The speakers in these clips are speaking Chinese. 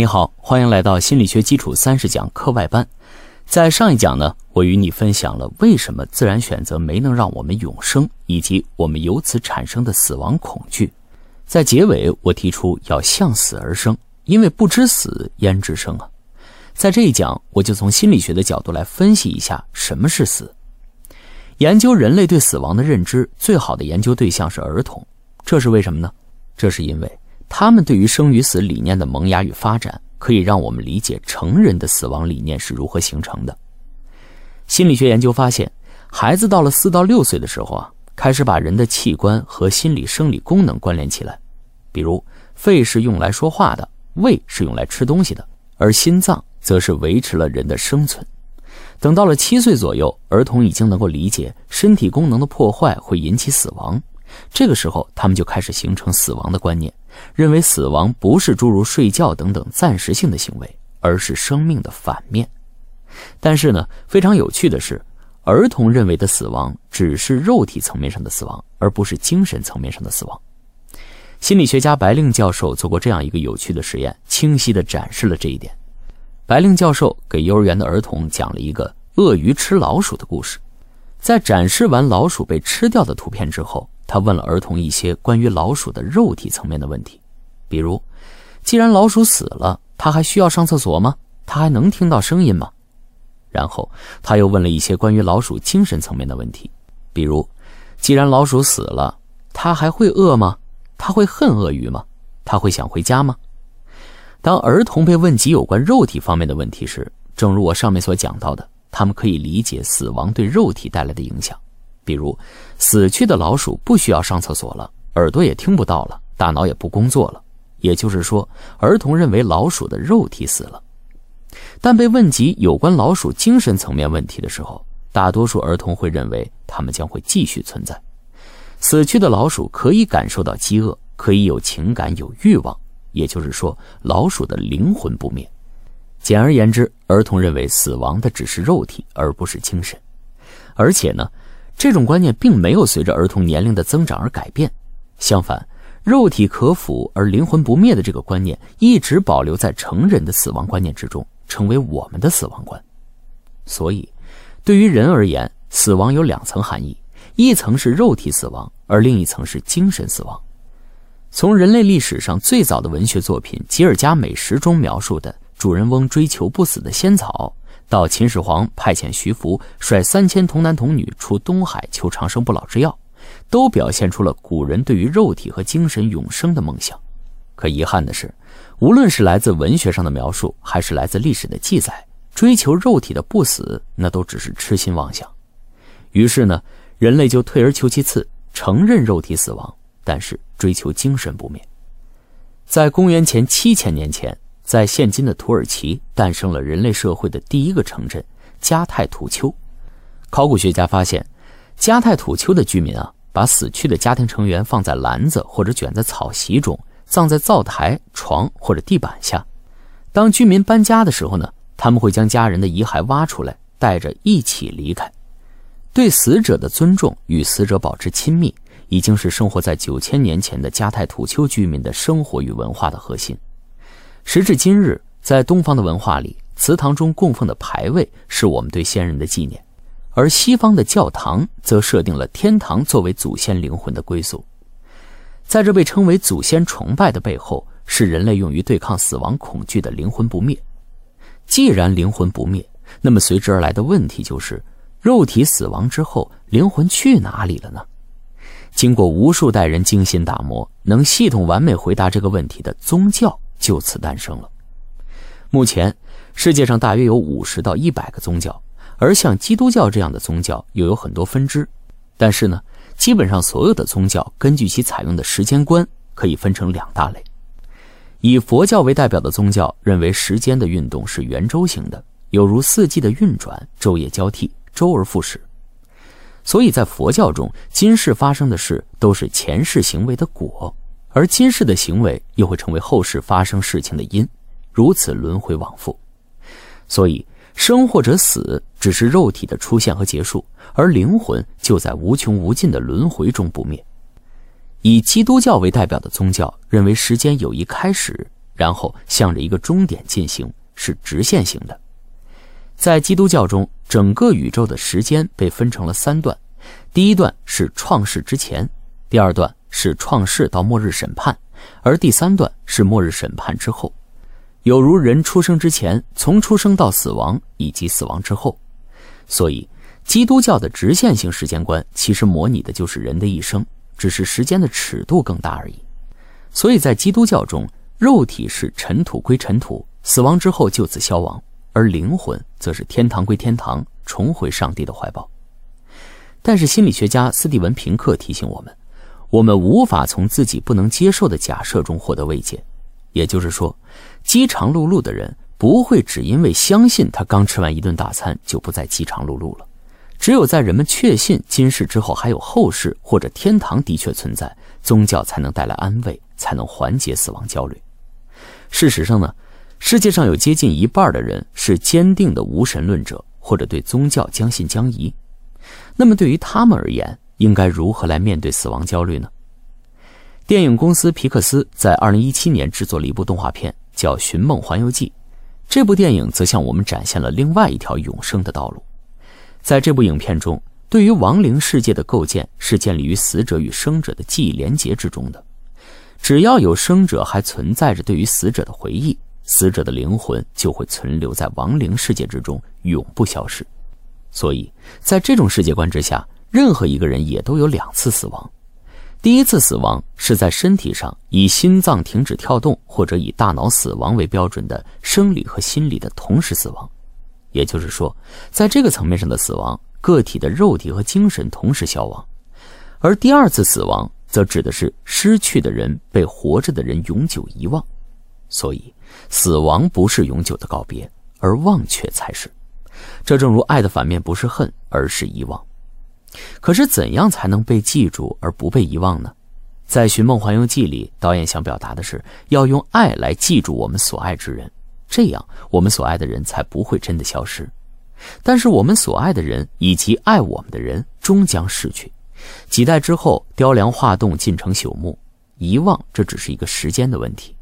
你好，欢迎来到心理学基础三十讲课外班。在上一讲呢，我与你分享了为什么自然选择没能让我们永生，以及我们由此产生的死亡恐惧。在结尾，我提出要向死而生，因为不知死焉知生啊。在这一讲，我就从心理学的角度来分析一下什么是死。研究人类对死亡的认知，最好的研究对象是儿童，这是为什么呢？这是因为。他们对于生与死理念的萌芽与发展，可以让我们理解成人的死亡理念是如何形成的。心理学研究发现，孩子到了四到六岁的时候啊，开始把人的器官和心理生理功能关联起来，比如肺是用来说话的，胃是用来吃东西的，而心脏则是维持了人的生存。等到了七岁左右，儿童已经能够理解身体功能的破坏会引起死亡。这个时候，他们就开始形成死亡的观念，认为死亡不是诸如睡觉等等暂时性的行为，而是生命的反面。但是呢，非常有趣的是，儿童认为的死亡只是肉体层面上的死亡，而不是精神层面上的死亡。心理学家白令教授做过这样一个有趣的实验，清晰地展示了这一点。白令教授给幼儿园的儿童讲了一个鳄鱼吃老鼠的故事，在展示完老鼠被吃掉的图片之后。他问了儿童一些关于老鼠的肉体层面的问题，比如，既然老鼠死了，它还需要上厕所吗？它还能听到声音吗？然后他又问了一些关于老鼠精神层面的问题，比如，既然老鼠死了，它还会饿吗？它会恨鳄鱼吗？它会想回家吗？当儿童被问及有关肉体方面的问题时，正如我上面所讲到的，他们可以理解死亡对肉体带来的影响。比如，死去的老鼠不需要上厕所了，耳朵也听不到了，大脑也不工作了。也就是说，儿童认为老鼠的肉体死了。但被问及有关老鼠精神层面问题的时候，大多数儿童会认为它们将会继续存在。死去的老鼠可以感受到饥饿，可以有情感、有欲望。也就是说，老鼠的灵魂不灭。简而言之，儿童认为死亡的只是肉体，而不是精神。而且呢。这种观念并没有随着儿童年龄的增长而改变，相反，肉体可腐而灵魂不灭的这个观念一直保留在成人的死亡观念之中，成为我们的死亡观。所以，对于人而言，死亡有两层含义：一层是肉体死亡，而另一层是精神死亡。从人类历史上最早的文学作品《吉尔加美什》中描述的主人翁追求不死的仙草。到秦始皇派遣徐福率三千童男童女出东海求长生不老之药，都表现出了古人对于肉体和精神永生的梦想。可遗憾的是，无论是来自文学上的描述，还是来自历史的记载，追求肉体的不死，那都只是痴心妄想。于是呢，人类就退而求其次，承认肉体死亡，但是追求精神不灭。在公元前七千年前。在现今的土耳其诞生了人类社会的第一个城镇加泰土丘。考古学家发现，加泰土丘的居民啊，把死去的家庭成员放在篮子或者卷在草席中，葬在灶台、床或者地板下。当居民搬家的时候呢，他们会将家人的遗骸挖出来，带着一起离开。对死者的尊重与死者保持亲密，已经是生活在九千年前的加泰土丘居民的生活与文化的核心。时至今日，在东方的文化里，祠堂中供奉的牌位是我们对先人的纪念，而西方的教堂则设定了天堂作为祖先灵魂的归宿。在这被称为祖先崇拜的背后，是人类用于对抗死亡恐惧的灵魂不灭。既然灵魂不灭，那么随之而来的问题就是：肉体死亡之后，灵魂去哪里了呢？经过无数代人精心打磨，能系统完美回答这个问题的宗教。就此诞生了。目前，世界上大约有五十到一百个宗教，而像基督教这样的宗教又有很多分支。但是呢，基本上所有的宗教根据其采用的时间观，可以分成两大类。以佛教为代表的宗教认为时间的运动是圆周型的，有如四季的运转，昼夜交替，周而复始。所以在佛教中，今世发生的事都是前世行为的果。而今世的行为又会成为后世发生事情的因，如此轮回往复。所以，生或者死只是肉体的出现和结束，而灵魂就在无穷无尽的轮回中不灭。以基督教为代表的宗教认为，时间有一开始，然后向着一个终点进行，是直线型的。在基督教中，整个宇宙的时间被分成了三段，第一段是创世之前，第二段是创世到末日审判，而第三段是末日审判之后，有如人出生之前，从出生到死亡，以及死亡之后。所以，基督教的直线性时间观其实模拟的就是人的一生，只是时间的尺度更大而已。所以在基督教中，肉体是尘土归尘土，死亡之后就此消亡。而灵魂则是天堂归天堂，重回上帝的怀抱。但是心理学家斯蒂文·平克提醒我们，我们无法从自己不能接受的假设中获得慰藉。也就是说，饥肠辘辘的人不会只因为相信他刚吃完一顿大餐就不再饥肠辘辘了。只有在人们确信今世之后还有后世或者天堂的确存在，宗教才能带来安慰，才能缓解死亡焦虑。事实上呢？世界上有接近一半的人是坚定的无神论者，或者对宗教将信将疑。那么，对于他们而言，应该如何来面对死亡焦虑呢？电影公司皮克斯在2017年制作了一部动画片，叫《寻梦环游记》。这部电影则向我们展现了另外一条永生的道路。在这部影片中，对于亡灵世界的构建是建立于死者与生者的记忆连结之中的。只要有生者还存在着对于死者的回忆。死者的灵魂就会存留在亡灵世界之中，永不消失。所以在这种世界观之下，任何一个人也都有两次死亡。第一次死亡是在身体上以心脏停止跳动或者以大脑死亡为标准的生理和心理的同时死亡，也就是说，在这个层面上的死亡，个体的肉体和精神同时消亡。而第二次死亡则指的是失去的人被活着的人永久遗忘。所以。死亡不是永久的告别，而忘却才是。这正如爱的反面不是恨，而是遗忘。可是怎样才能被记住而不被遗忘呢？在《寻梦环游记》里，导演想表达的是要用爱来记住我们所爱之人，这样我们所爱的人才不会真的消失。但是我们所爱的人以及爱我们的人终将逝去，几代之后雕梁画栋，尽成朽木。遗忘这只是一个时间的问题。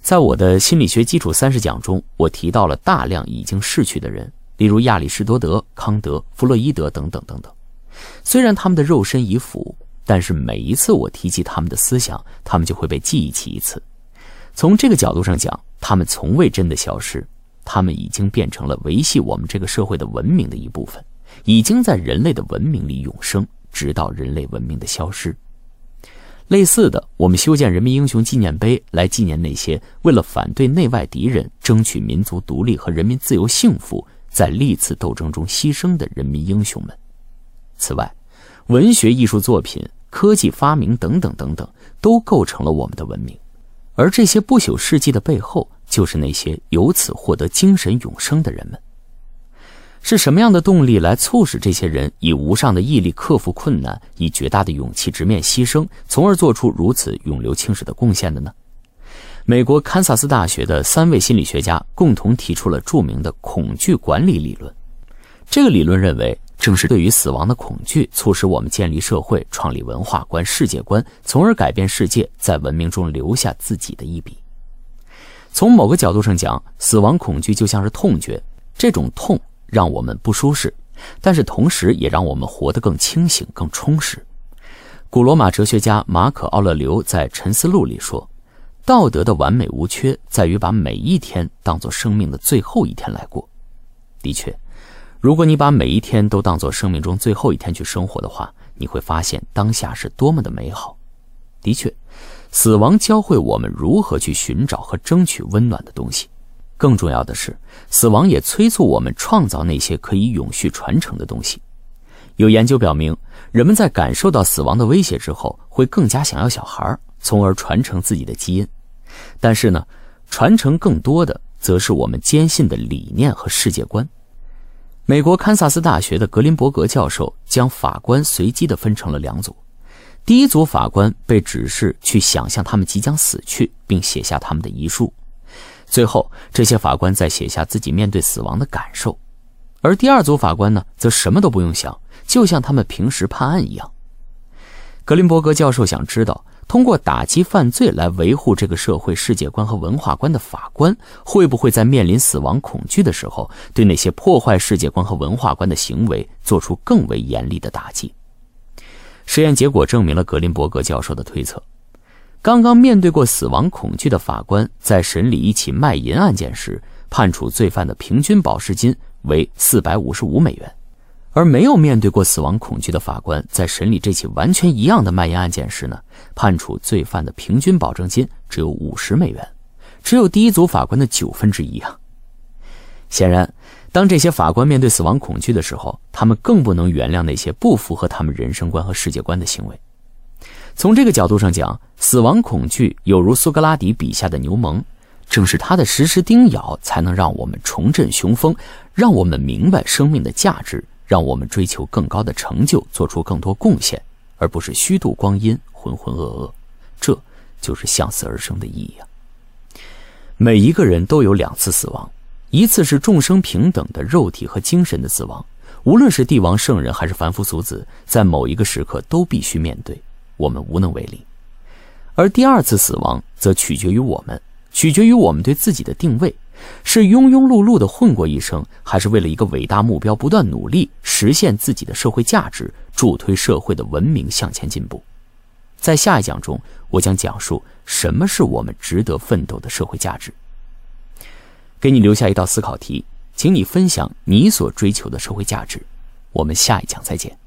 在我的心理学基础三十讲中，我提到了大量已经逝去的人，例如亚里士多德、康德、弗洛伊德等等等等。虽然他们的肉身已腐，但是每一次我提及他们的思想，他们就会被记忆起一次。从这个角度上讲，他们从未真的消失，他们已经变成了维系我们这个社会的文明的一部分，已经在人类的文明里永生，直到人类文明的消失。类似的，我们修建人民英雄纪念碑来纪念那些为了反对内外敌人、争取民族独立和人民自由幸福，在历次斗争中牺牲的人民英雄们。此外，文学艺术作品、科技发明等等等等，都构成了我们的文明。而这些不朽事迹的背后，就是那些由此获得精神永生的人们。是什么样的动力来促使这些人以无上的毅力克服困难，以绝大的勇气直面牺牲，从而做出如此永留青史的贡献的呢？美国堪萨斯大学的三位心理学家共同提出了著名的恐惧管理理论。这个理论认为，正是对于死亡的恐惧，促使我们建立社会、创立文化观、世界观，从而改变世界，在文明中留下自己的一笔。从某个角度上讲，死亡恐惧就像是痛觉，这种痛。让我们不舒适，但是同时也让我们活得更清醒、更充实。古罗马哲学家马可·奥勒留在《沉思录》里说：“道德的完美无缺，在于把每一天当作生命的最后一天来过。”的确，如果你把每一天都当做生命中最后一天去生活的话，你会发现当下是多么的美好。的确，死亡教会我们如何去寻找和争取温暖的东西。更重要的是，死亡也催促我们创造那些可以永续传承的东西。有研究表明，人们在感受到死亡的威胁之后，会更加想要小孩，从而传承自己的基因。但是呢，传承更多的，则是我们坚信的理念和世界观。美国堪萨斯大学的格林伯格教授将法官随机的分成了两组，第一组法官被指示去想象他们即将死去，并写下他们的遗书。最后，这些法官在写下自己面对死亡的感受，而第二组法官呢，则什么都不用想，就像他们平时判案一样。格林伯格教授想知道，通过打击犯罪来维护这个社会世界观和文化观的法官，会不会在面临死亡恐惧的时候，对那些破坏世界观和文化观的行为做出更为严厉的打击？实验结果证明了格林伯格教授的推测。刚刚面对过死亡恐惧的法官，在审理一起卖淫案件时，判处罪犯的平均保释金为四百五十五美元。而没有面对过死亡恐惧的法官，在审理这起完全一样的卖淫案件时呢，判处罪犯的平均保证金只有五十美元，只有第一组法官的九分之一啊。显然，当这些法官面对死亡恐惧的时候，他们更不能原谅那些不符合他们人生观和世界观的行为。从这个角度上讲，死亡恐惧有如苏格拉底笔下的牛虻，正是他的时时叮咬，才能让我们重振雄风，让我们明白生命的价值。让我们追求更高的成就，做出更多贡献，而不是虚度光阴、浑浑噩噩。这就是向死而生的意义啊！每一个人都有两次死亡，一次是众生平等的肉体和精神的死亡，无论是帝王、圣人还是凡夫俗子，在某一个时刻都必须面对，我们无能为力；而第二次死亡则取决于我们，取决于我们对自己的定位。是庸庸碌碌的混过一生，还是为了一个伟大目标不断努力，实现自己的社会价值，助推社会的文明向前进步？在下一讲中，我将讲述什么是我们值得奋斗的社会价值。给你留下一道思考题，请你分享你所追求的社会价值。我们下一讲再见。